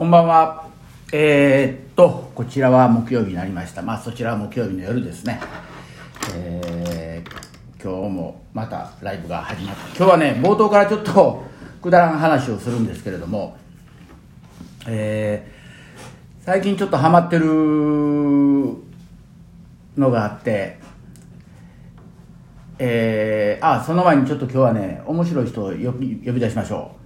こんばんは。えー、っと、こちらは木曜日になりました。まあ、そちらは木曜日の夜ですね。えー、今日もまたライブが始まった。今日はね、冒頭からちょっとくだらん話をするんですけれども、えー、最近ちょっとハマってるのがあって、えー、あ、その前にちょっと今日はね、面白い人を呼び呼び出しましょう。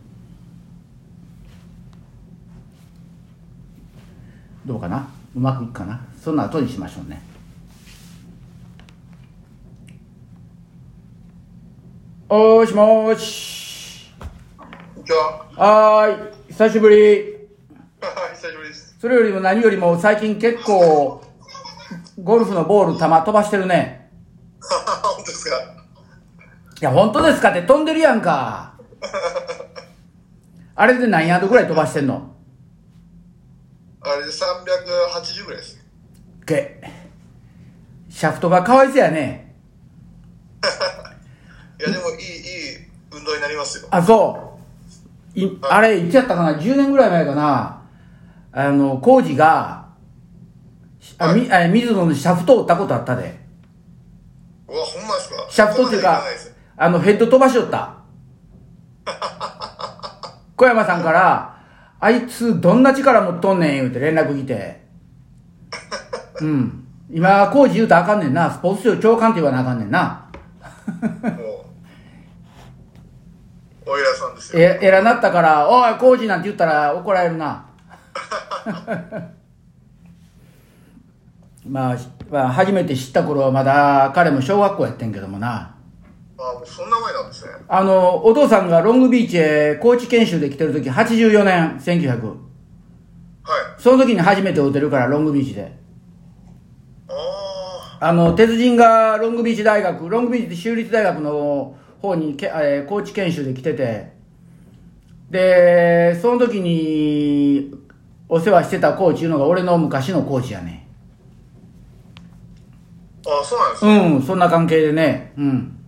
どうかな？うまくいくかな？そんな後にしましょうね。おーしもーし。こんにちは。はーい、久しぶり。久しぶりです。それよりも何よりも最近結構、ゴルフのボール球飛ばしてるね。本当ですか？いや、本当ですかって飛んでるやんか。あれで何ヤードぐらい飛ばしてんの？あれで380ぐらいです。け。シャフトがかわいそうやね。いや、でもいい、いい運動になりますよ。あ、そう。いあれ、いつやったかな ?10 年ぐらい前かなあの、工事が、あ、み、あ水野のシャフトを打ったことあったで。うわ、ほんまですか？シャフトっていうかあの、ヘッド飛ばしよった。小山さんから、あいつどんな力持っとんねん言うて連絡来て。うん。今、工事言うたらあかんねんな。スポーツ庁長官って言わなあかんねんな。もう、お偉さんですよ。え、えらなったから、おい、工事なんて言ったら怒られるな。まあ、まあ、初めて知った頃はまだ彼も小学校やってんけどもな。あ、もうそんな。あの、お父さんがロングビーチへ高知研修で来てる時、84年、1900。はい。その時に初めて会うてるから、ロングビーチで。ああの、鉄人がロングビーチ大学、ロングビーチ州立大学の方にけ、えー高知研修で来てて、で、その時にお世話してたコーチいうのが俺の昔のコーチやね。あ。あ、そうなんですね。うん、そんな関係でね。うん。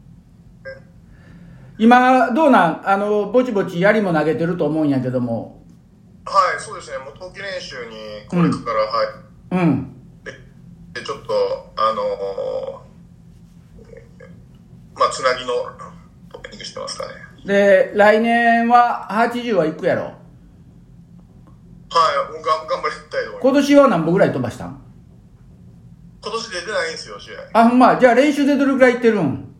今、どうなん？あの、ぼちぼち槍も投げてると思うんやけども。はい、そうですね。もう冬季練習にこれから、はい。うん。で、でちょっと、あのーまあ、つなぎのトレーニングしてますかね。で、来年は80は行くやろ。はい、もうが頑張りたいと思います。今年は何歩ぐらい飛ばしたん？今年出てないんですよ、試合。あ、ほんま、じゃあ練習でどれぐらい行ってるん？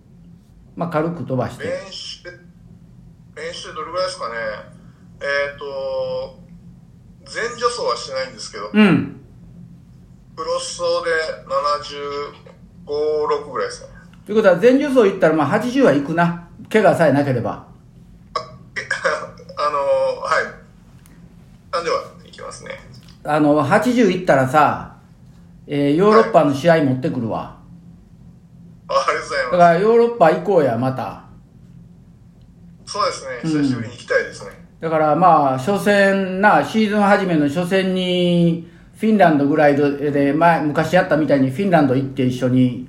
まあ、軽く飛ばして。練習、練習どれぐらいですかね。えっ、と、全助走はしてないんですけど、うん。クロス走で75、6ぐらいですかね。ということは、全重走行ったら、まあ、80は行くな。怪我さえなければ。え あのはい。なんではいきますね。あの、80行ったらさ、えーヨーロッパの試合持ってくるわ。あありがとうございまだから、ヨーロッパ行こうや、また。す。そうですね。久しぶりに行きたいですね。だから、まあ、初戦な、シーズン初めの初戦に、フィンランドぐらいで、前、昔やったみたいにフィンランド行って一緒に、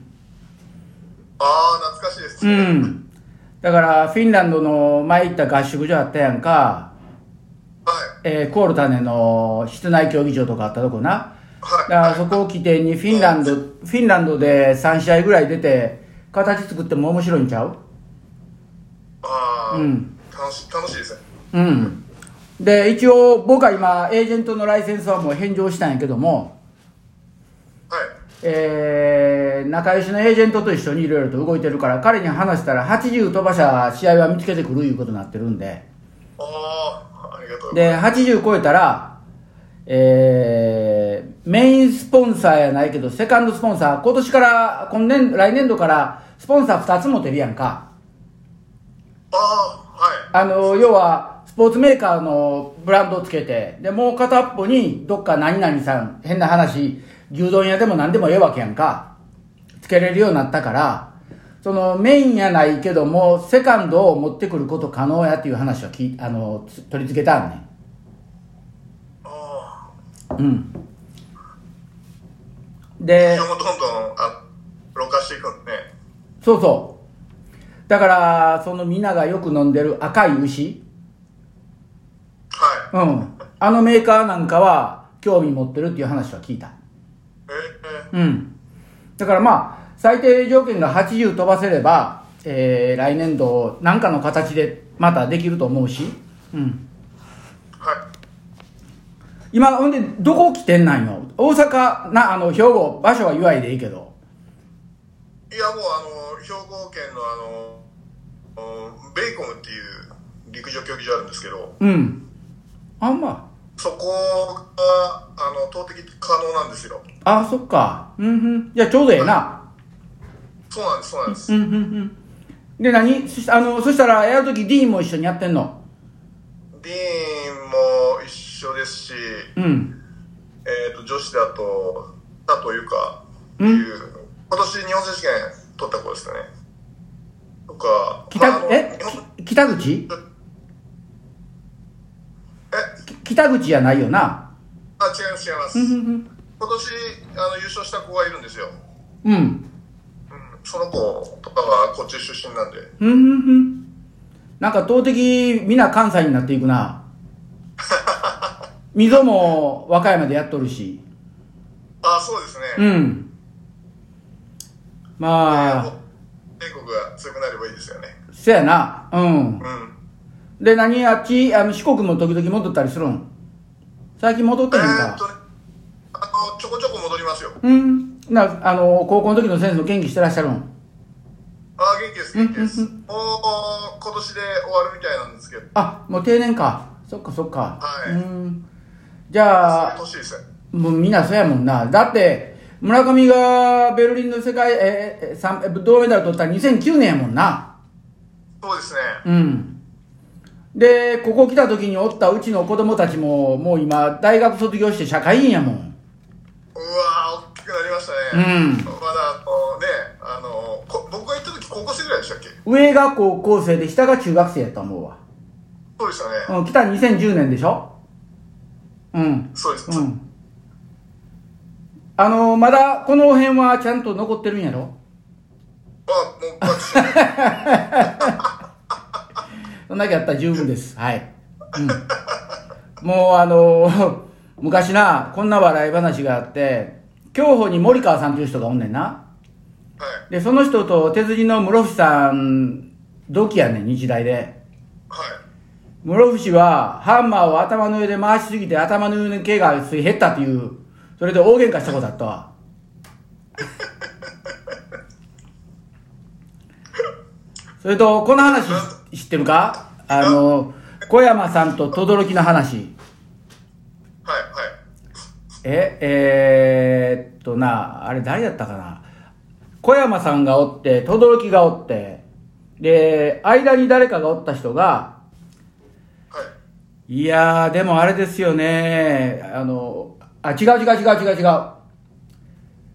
ああ、懐かしいですうね。ん。だから、フィンランドの前行った合宿所あったやんか、はい。えーコールタネの室内競技場とかあったとこな。はい。だからそこを起点にフィンランド、フィンランドで3試合ぐらい出て、形作っても面白いんちゃう？ああ、うん楽し楽しいですね。うん。で、一応僕は今、エージェントのライセンスはもう返上したんやけども、はい。えー、仲良しのエージェントと一緒にいろいろと動いてるから、彼に話したら80飛ばした試合は見つけてくるいうことになってるんで、ああ、ありがとうで、ます。80超えたら、えー、メインスポンサーやないけど、セカンドスポンサー、今年から、今年、来年度から、スポンサー2つ持てるやんか。ああ、はい。あの、要は、スポーツメーカーのブランドをつけて、で、もう片っぽに、どっか何々さん、変な話、牛丼屋でも何でもええわけやんか。つけれるようになったから、そのメインやないけども、セカンドを持ってくること可能やっていう話をきあの、つ取り付けたんねん。あうん。あ、でどんどん、あ、老化していくね。そうそう。だから、そのみんながよく飲んでる赤い牛。はい。うん。あのメーカーなんかは興味持ってるっていう話は聞いた。えうん。だからまあ、最低条件が80飛ばせれば、えー、来年度、なんかの形でまたできると思うし、うん。ー、はい。今、ほんで、どこ来てんなんよ大阪、な、あの、兵庫、場所は祝いでいいけど。いや、もうあの、兵庫県のあの、うんベイコムっていう陸上競技場あるんですけど、うん。あんま。そこが、あの、投擲可能なんですよ。あ、そっか。うんうん。じゃあちょうどええな。そうなんです、そうなんです。うんうんうん。で、何？そしあの、そしたら、やるときディーンも一緒にやってんの？ディーンも一緒ですし、うん。えっ、と、女子だと、佐藤由香っていう、今年日本選手権取った子ですかね。とか、北、まあえ？北口？え？き北口じゃないよな。あ、違います、違います。今ん年、あの、優勝した子がいるんですよ。うん。うん。うん、その子とかはこっち出身なんで。うんうんうん。なんか、投擲、みんな関西になっていくな。溝も和歌山でやっとるし。あ、そうですうね。ん。まあ、帝国が強くなればいいですよね。せやな。うん。うん。で、何あっち、あの、四国も時々戻ったりするん？最近戻ってへんえーっかと。ね、あの、ちょこちょこ戻りますよ。うん。な、あの、高校の時の先生も元気してらっしゃるん？あ、元気です、元気です。もう、今年で終わるみたいなんですけど、あ、もう定年か。そっかそっか。はいうん。じゃあ、年ですね。もうみんなそうやもんな。だって、村上がベルリンの世界、えー銅メダル取ったら2009年やもんな。そうですね。うん。で、ここ来た時におったうちの子供たちも、もう今、大学卒業して社会人やもん。うわー、大きくなりましたね。うんまだ、あのね、あの、こ僕が行った時高校生ぐらいでしたっけ？上が高校生で下が中学生やと思うわ。そうでしたね。うん、来た2010年でしょ？うん。そうです。うん。あのまだこの辺はちゃんと残ってるんやろ？まあ、もう、そんだけやったら十分です。はい。うん。もうあの昔な、こんな笑い話があって、競歩に森川さんという人がおんねんな。はい。で、その人と手筋の室伏さん、同期やねん、日大で。はい。室伏はハンマーを頭の上で回しすぎて頭の上の毛が減ったっていう、それで大喧嘩したことあったわ。それと、この話知ってるか？あの、小山さんと轟の話。はい。はい。え、えー、っとな、あれ誰だったかな？小山さんがおって、轟がおって、で、間に誰かがおった人が、はい。いやー、でもあれですよね。あの、あ、違う違う違う違う違う。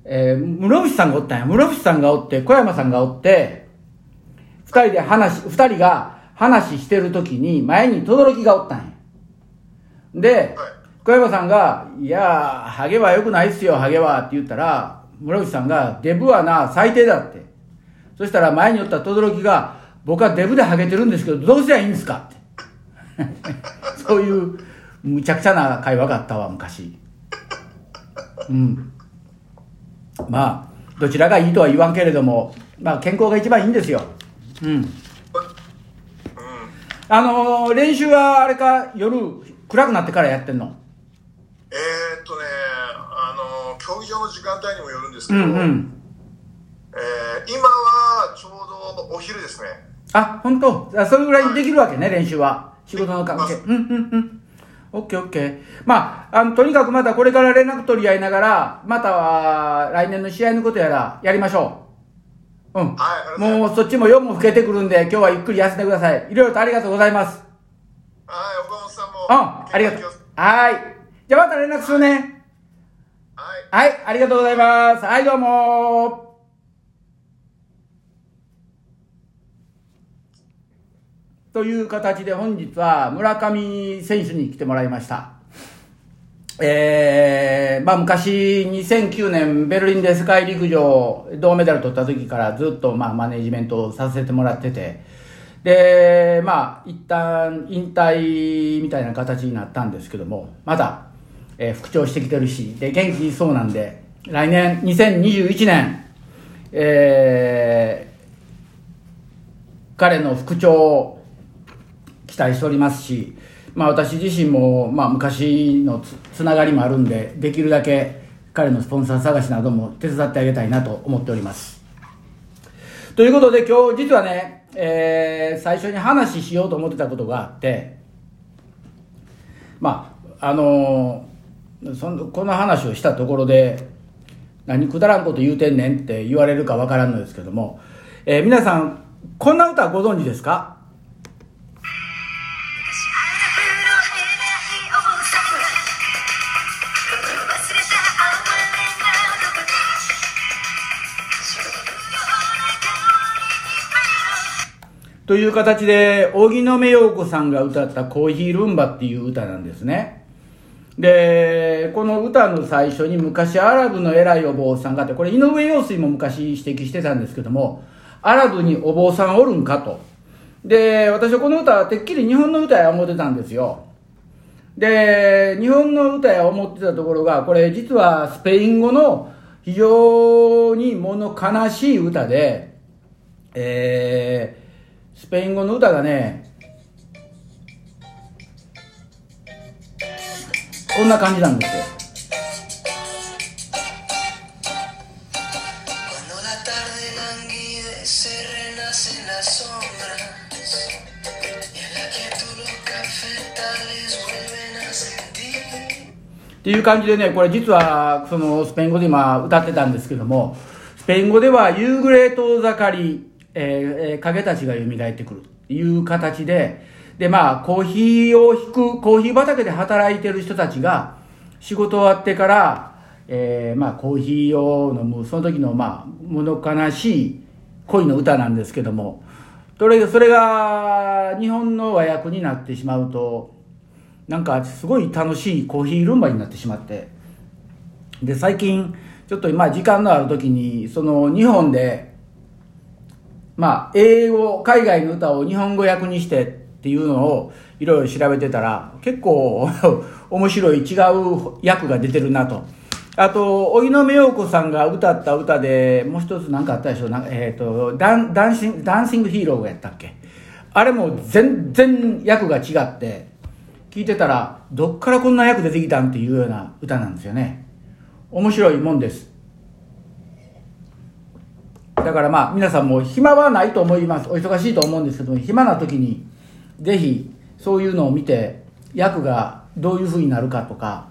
えー、室伏さんがおったんや。室伏さんがおって、小山さんがおって、二人で話、二人が話してる時に、前に轟がおったんや。で、小山さんが、いやー、ハゲは良くないっすよ、ハゲは、って言ったら、室伏さんが、デブはな、最低だって。そしたら前におった轟が、僕はデブでハゲてるんですけど、どうすりゃいいんですかって。そういう、むちゃくちゃな会話があったわ、昔。うん。まあ、どちらがいいとは言わんけれども、まあ、健康が一番いいんですよ。うん。うん。あのー練習はあれか、夜、暗くなってからやってんの？えー、っとね、あの、競技場の時間帯にもよるんですけうど、んうん。えー今はちょうどお昼ですね。あ、本当？あそれぐらいできるわけね、練習は。仕事の関係。はうんうんうん。オッケーオッケー。まあ、あの、とにかくまたこれから連絡取り合いながら、または来年の試合のことやら、やりましょう。うん。はいもうそっちも夜も更けてくるんで、今日はゆっくり休んでください。いろいろとありがとうございます。はい、岡本さんも。うん、ありがとう。はい。じゃあまた連絡するね。はい。はい、ありがとうございます。はい、どうもという形で本日は村上選手に来てもらいました。えー、まあ昔2009年ベルリンで世界陸上銅メダル取った時からずっとまあマネジメントをさせてもらってて、で、まあ、一旦引退みたいな形になったんですけども、まだ、えー、復調してきてるし、で、元気そうなんで、来年、2021年、えー、彼の復調を期待しておりますし、まあ私自身も、まあ昔のつながりもあるんで、できるだけ彼のスポンサー探しなども手伝ってあげたいなと思っております。ということで今日実はね、えー、最初に話しようと思ってたことがあって、まあ、あのー、そのこの話をしたところで、何くだらんこと言うてんねんって言われるかわからんのですけども、えー、皆さん、こんな歌ご存知ですか？という形で、荻野目洋子さんが歌ったコーヒールンバっていう歌なんですね。で、この歌の最初に昔アラブの偉いお坊さんがあって、これ井上陽水も昔指摘してたんですけども、アラブにお坊さんおるんかと。で、私はこの歌はてっきり日本の歌や思ってたんですよ。で、日本の歌や思ってたところが、これ実はスペイン語の非常に物悲しい歌で、えー、スペイン語の歌がね、こんな感じなんですよ。っていう感じでね、これ実はそのスペイン語で今歌ってたんですけども、スペイン語では夕暮れ遠ざかり、えー、影たちが蘇ってくる。っていう形で、で、まあ、コーヒーを引く、コーヒー畑で働いてる人たちが、仕事終わってから、えー、まあ、コーヒーを飲む、その時の、まあ、物悲しい恋の歌なんですけども、それそれが日本の和訳になってしまうと、なんかすごい楽しいコーヒールンバになってしまって、で、最近、ちょっと今時間のある時に、その日本で、まあ、英語、海外の歌を日本語訳にしてっていうのをいろいろ調べてたら、結構 面白い違う訳が出てるなと。あと、荻野目洋子さんが歌った歌で、もう一つ何かあったでしょなえっ、ー、とダン、ダンシング、ダンシングヒーローやったっけ？あれも全然訳が違って、聞いてたら、どっからこんな役出てきたんっていうような歌なんですよね。面白いもんです。だからまあ、皆さんも暇はないと思います。お忙しいと思うんですけども、暇な時に、ぜひそういうのを見て訳がどういうふうになるかとか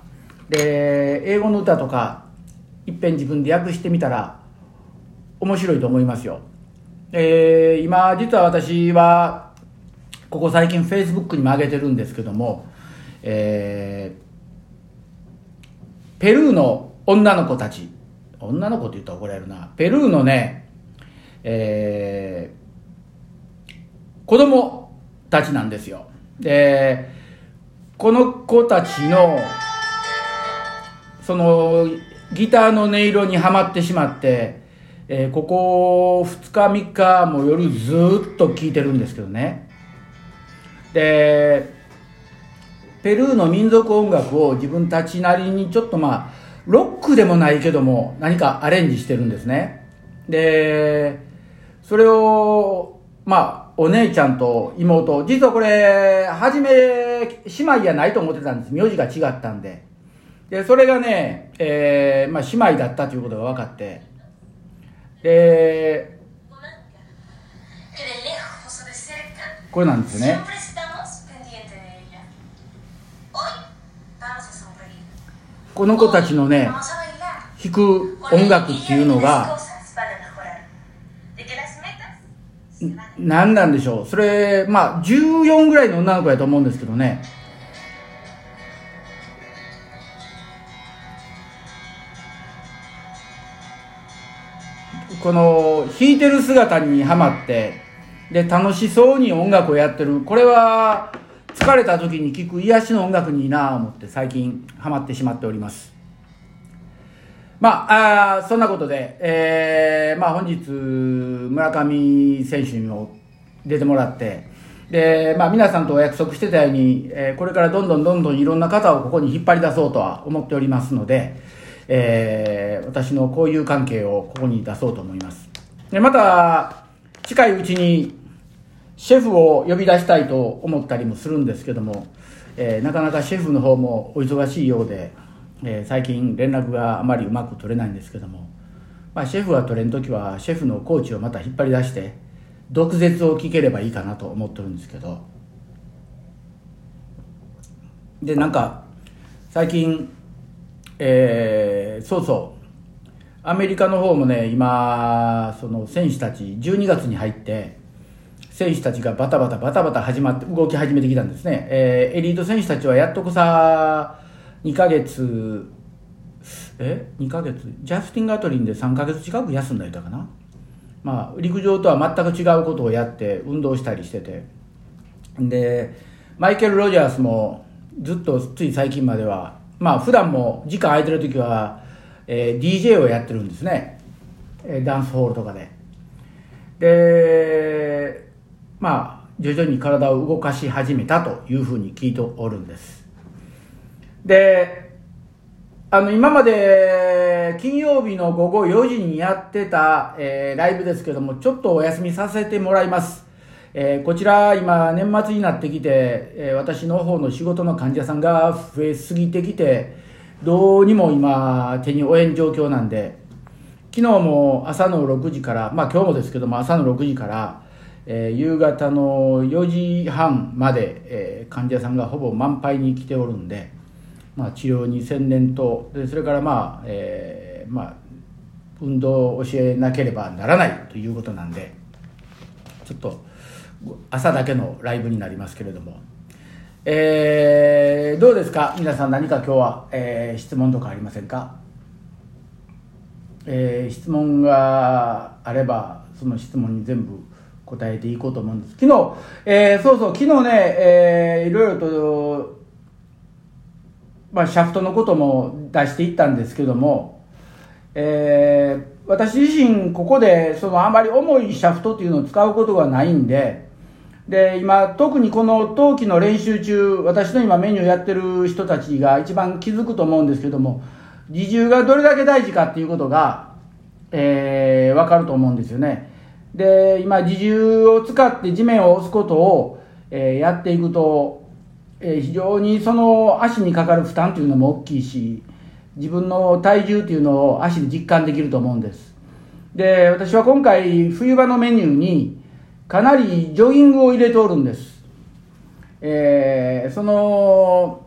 で英語の歌とかいっぺん自分で訳してみたら面白いと思いますよ。えー、今実は私はここ最近フェイスブックにも上げてるんですけども、えー、ペルーの女の子たち女の子って言ったら怒られるなペルーのね、えー、子供たちなんですよ。で、この子たちの、その、ギターの音色にはまってしまって、えー、ここ2日3日も夜ずっと聴いてるんですけどね。で、ペルーの民族音楽を自分たちなりにちょっとまあ、ロックでもないけども何かアレンジしてるんですね。で、それを、まあ、お姉ちゃんと妹、実はこれ、はじめ、姉妹やないと思ってたんです。名字が違ったんで。で、それがね、えー、まあ、姉妹だったということが分かって。で、これなんですね。この子たちのね、弾く音楽っていうのが、何なんでしょう。それ、まあ、14ぐらいの女の子やと思うんですけどね。この、弾いてる姿にはまって、で、楽しそうに音楽をやってる。これは、疲れた時に聴く癒しの音楽にいいなぁ思って最近ハマってしまっております。まあ、あそんなことで、えー、まあ本日、村上選手の出てもらってで、まあ、皆さんとお約束してたように、えー、これからどんどんどんどんいろんな方をここに引っ張り出そうとは思っておりますので、えー、私の交友関係をここに出そうと思います。でまた近いうちにシェフを呼び出したいと思ったりもするんですけども、えー、なかなかシェフの方もお忙しいようで、えー、最近連絡があまりうまく取れないんですけども、まあ、シェフは取れん時はシェフのコーチをまた引っ張り出して毒舌を聞ければいいかなと思ってるんですけど。でなんか最近えー、そうそう。アメリカの方もね今その選手たち12月に入って選手たちがバタバタバタバタ始まって動き始めてきたんですね、えー、エリート選手たちはやっとこさ2ヶ月え2ヶ月？ジャスティン・ガトリンで3ヶ月近く休んだりたかな。まあ陸上とは全く違うことをやって運動したりしてて。でマイケル・ロジャースもずっとつい最近まではまあ普段も時間空いてる時は、えー、DJ をやってるんですね、え、ダンスホールとかで。でまあ徐々に体を動かし始めたというふうに聞いておるんです。であの今まで金曜日の午後4時にやってた、えー、ライブですけどもちょっとお休みさせてもらいます。えー、こちら今年末になってきて、えー、私の方の仕事の患者さんが増えすぎてきてどうにも今手に負えん状況なんで昨日も朝の6時からまあ今日もですけども朝の6時から、えー、夕方の4時半まで、え患者さんがほぼ満杯に来ておるんで、まあ、治療に専念とでそれからまあ、えまあ運動を教えなければならないということなんでちょっと朝だけのライブになりますけれども、えー、どうですか？皆さん何か今日は、えー、質問とかありませんか、えー、質問があればその質問に全部答えていこうと思うんです。昨日、えー、そうそう昨日ね、えー、いろいろとまあ、シャフトのことも出していったんですけども、えー、私自身ここでそのあまり重いシャフトっていうのを使うことがないんで、で今特にこの冬季の練習中私の今メニューやってる人たちが一番気づくと思うんですけども自重がどれだけ大事かっていうことが、えー、分かると思うんですよね。で今自重を使って地面を押すことを、えー、やっていくと、えー、非常にその足にかかる負担というのも大きいし自分の体重っていうのを足で実感できると思うんですで私は今回冬場のメニューにかなりジョギングを入れておるんです。えー、その、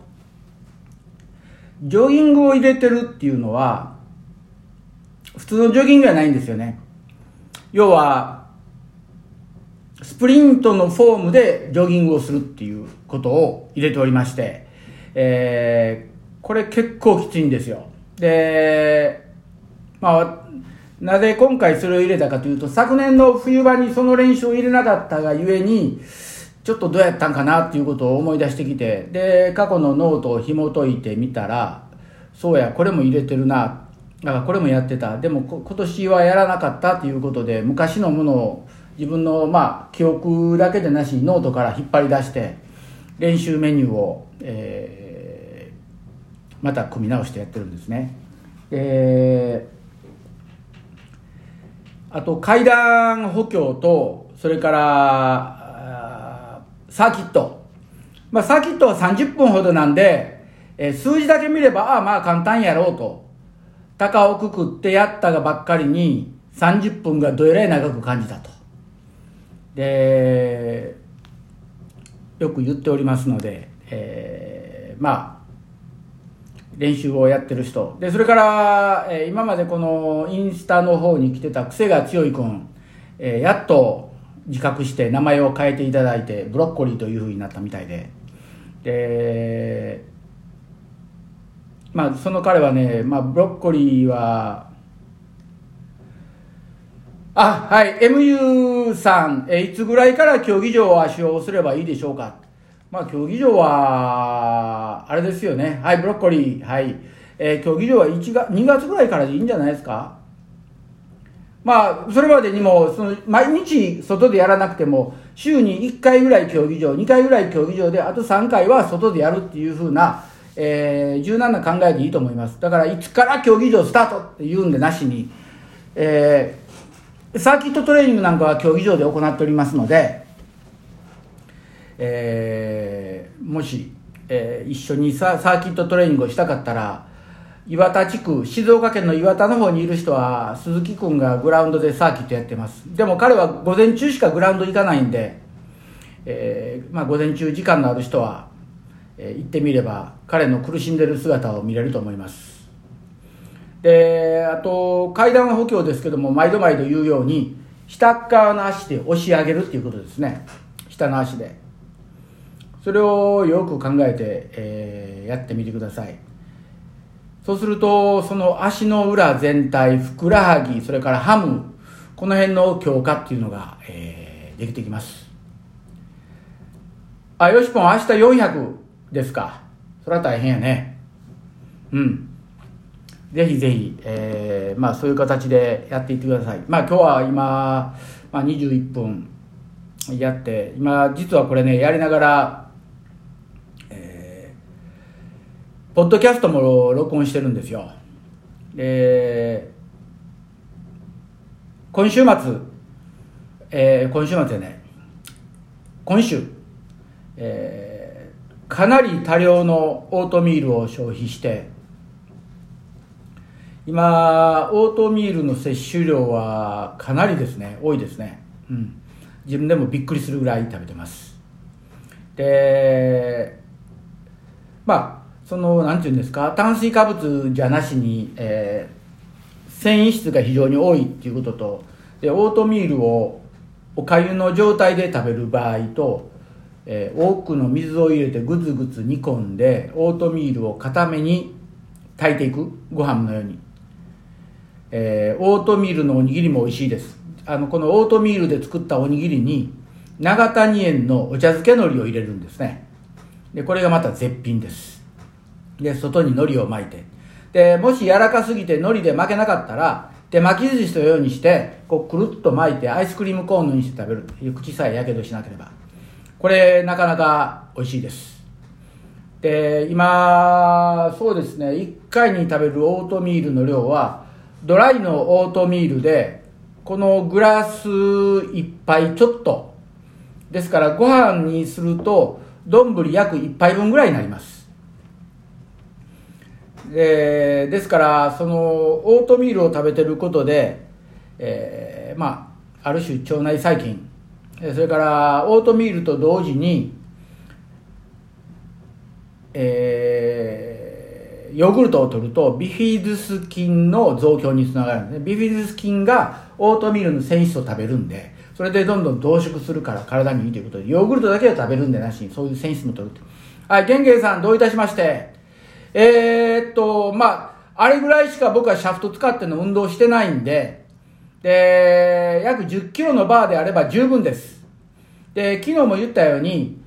ジョギングを入れてるっていうのは、普通のジョギングじゃないんですよね。要は、スプリントのフォームでジョギングをするっていうことを入れておりまして、えー、これ結構きついんですよ。で、まあ、なぜ今回それを入れたかというと、昨年の冬場にその練習を入れなかったがゆえに、ちょっとどうやったんかなっていうことを思い出してきて、で、過去のノートを紐解いてみたら、そうや、これも入れてるな。だからこれもやってた。でも今年はやらなかったということで、昔のものを自分のまあ記憶だけでなしノートから引っ張り出して、練習メニューを、えー、また組み直してやってるんですね。えーあと階段補強と、それから、サーキット。まあ、サーキットは30分ほどなんで、数字だけ見れば、ああ、まあ簡単やろうと。高をくくってやったがばっかりに、30分がどえらい長く感じたと。で、よく言っておりますので、えー、まあ、練習をやってる人。で、それから、えー、今までこのインスタの方に来てた癖が強い君、えー、やっと自覚して名前を変えていただいて、ブロッコリーという風になったみたいで。で、まあ、その彼はね、まあ、ブロッコリーは、あ、はい、MU さん、えいつぐらいから競技場を足をすればいいでしょうか？まあ、競技場は、あれですよね。はい、ブロッコリー。はい。えー、競技場は1月、2月ぐらいからでいいんじゃないですか？まあ、それまでにも、その、毎日外でやらなくても、週に1回ぐらい競技場、2回ぐらい競技場で、あと3回は外でやるっていう風な、えー、柔軟な考えでいいと思います。だから、いつから競技場スタートって言うんでなしに、えー、サーキットトレーニングなんかは競技場で行っておりますので、えー、もし、えー、一緒にササーキットトレーニングをしたかったら、岩田地区、静岡県の岩田の方にいる人は、鈴木君がグラウンドでサーキットやってます。でも彼は午前中しかグラウンド行かないんで、えー、まあ午前中時間のある人は、えー、行ってみれば、彼の苦しんでる姿を見れると思います。で、あと、階段補強ですけども、毎度毎度言うように、下側の足で押し上げるっていうことですね。下の足で。それをよく考えて、えー、やってみてください。そうすると、その足の裏全体、ふくらはぎ、それからハム、この辺の強化っていうのが、えー、できてきます。あ、よしぽん、明日400ですか。それは大変やね。うん。ぜひぜひ、えー、まあそういう形でやっていってください。まあ今日は今、まあ21分やって、今実はこれね、やりながら、ポッドキャストも録音してるんですよ。で、今週末、えー、今週末ね、今週、えー、かなり多量のオートミールを消費して、今、オートミールの摂取量はかなりですね、多いですね。うん。自分でもびっくりするぐらい食べてます。で、まあ、そのなんていうんですか炭水化物じゃなしに、えー、繊維質が非常に多いっていうこととでオートミールをおかゆの状態で食べる場合と、えー、多くの水を入れてぐつぐつ煮込んでオートミールを固めに炊いていくご飯のように、えー、オートミールのおにぎりも美味しいですあのこのオートミールで作ったおにぎりに長谷園のお茶漬け海苔を入れるんですねでこれがまた絶品ですで、外に海苔を巻いて。で、もし柔らかすぎて海苔で巻けなかったら、手巻き寿司のようにして、こうくるっと巻いてアイスクリームコーンにして食べる。口さえやけどしなければ。これ、なかなか美味しいです。で、今、そうですね、1回に食べるオートミールの量は、ドライのオートミールで、このグラス1杯ちょっと。ですから、ご飯にすると、丼約1杯分ぐらいになります。えー、ですからそのオートミールを食べてることで、えー、まあある種腸内細菌それからオートミールと同時に、えー、ヨーグルトを取るとビフィズス菌の増強につながるんですねビフィズス菌がオートミールの繊維質を食べるんでそれでどんどん増殖するから体にいいということでヨーグルトだけは食べるんでなしにそういう繊維質も取るはい玄芸さんどういたしましてえー、っと、まあ、あれぐらいしか僕はシャフト使っての運動してないんで、で、約10キロのバーであれば十分です。で、昨日も言ったように、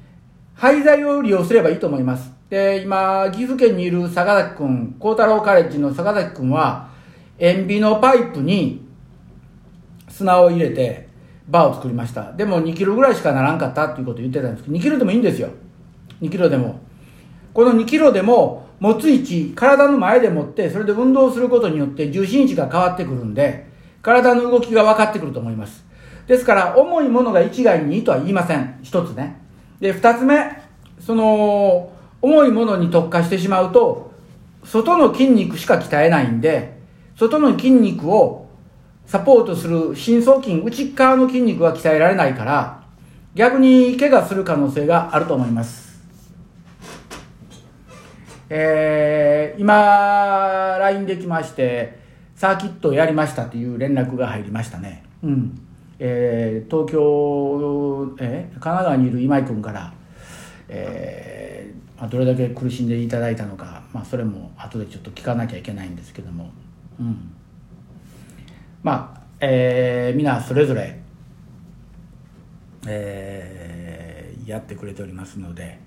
廃材を利用すればいいと思います。で、今、岐阜県にいる坂崎くん、孝太郎カレッジの坂崎くんは、塩ビのパイプに砂を入れて、バーを作りました。でも2キロぐらいしかならんかったっていうことを言ってたんですけど、2キロでもいいんですよ。2キロでも。この2キロでも、持つ位置、体の前で持って、それで運動することによって重心位置が変わってくるんで、体の動きが分かってくると思います。ですから、重いものが一概にいいとは言いません。一つね。で、二つ目、その、重いものに特化してしまうと、外の筋肉しか鍛えないんで、外の筋肉をサポートする深層筋、内側の筋肉は鍛えられないから、逆に怪我する可能性があると思います。えー、今、LINE できまして、サーキットやりましたという連絡が入りましたね。うん。えー、東京、えー、神奈川にいる今井君から、えー、まあ、どれだけ苦しんでいただいたのか、まあ、それも後でちょっと聞かなきゃいけないんですけども、うん。まあ、えー、皆それぞれ、えー、やってくれておりますので、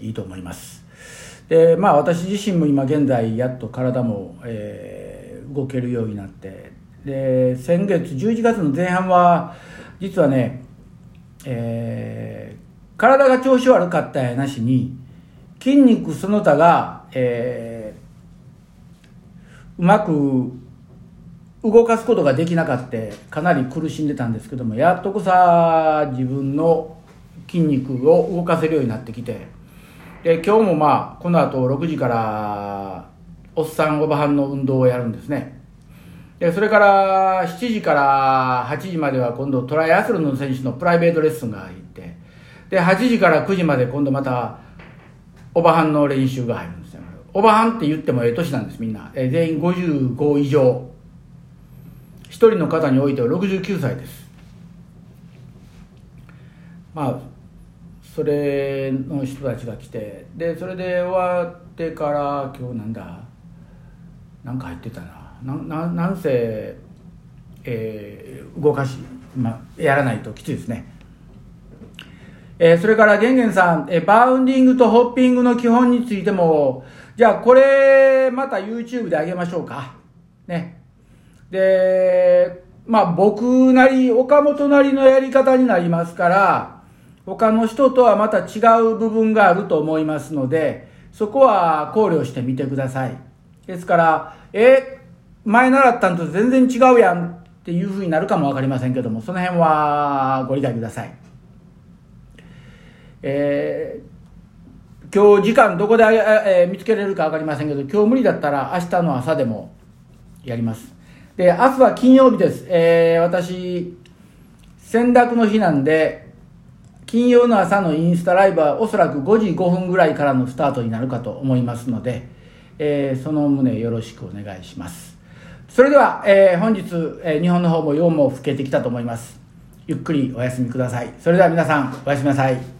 いいと思います。でまあ私自身も今現在やっと体も、えー、動けるようになってで先月11月の前半は実はねえー、体が調子悪かったやなしに筋肉その他が、えー、うまく動かすことができなかったかなり苦しんでたんですけどもやっとこさ自分の筋肉を動かせるようになってきてで今日もまあこの後6時からおっさんおばはんの運動をやるんですね。でそれから7時から8時までは今度トライアスロンの選手のプライベートレッスンが入ってで8時から9時まで今度またおばはんの練習が入るんですよ。おばはんって言ってもええ年なんですみんな、え全員55以上。1人の方においては69歳です。まあそれの人たちが来てでそれで終わってから今日なんだ？なんか入ってたな。なななんせ、えー、動かし、まあ、やらないときついですね。えー、それから、ゲンゲンさん、えー、バウンディングとホッピングの基本についても、じゃあこれ、また YouTube で上げましょうか。ね。で、まあ僕なり、岡本なりのやり方になりますから、他の人とはまた違う部分があると思いますので、そこは考慮してみてください。ですから、え前習ったんと全然違うやんっていうふうになるかも分かりませんけどもその辺はご理解くださいえー、今日時間どこで、えー、見つけれるか分かりませんけど今日無理だったら明日の朝でもやりますで明日は金曜日です、えー、私洗濯の日なんで金曜の朝のインスタライブはおそらく5時5分ぐらいからのスタートになるかと思いますので、えー、その旨よろしくお願いしますそれでは、えー、本日、えー、日本の方も夜も更けてきたと思います。ゆっくりお休みください。それでは皆さん、おやすみなさい。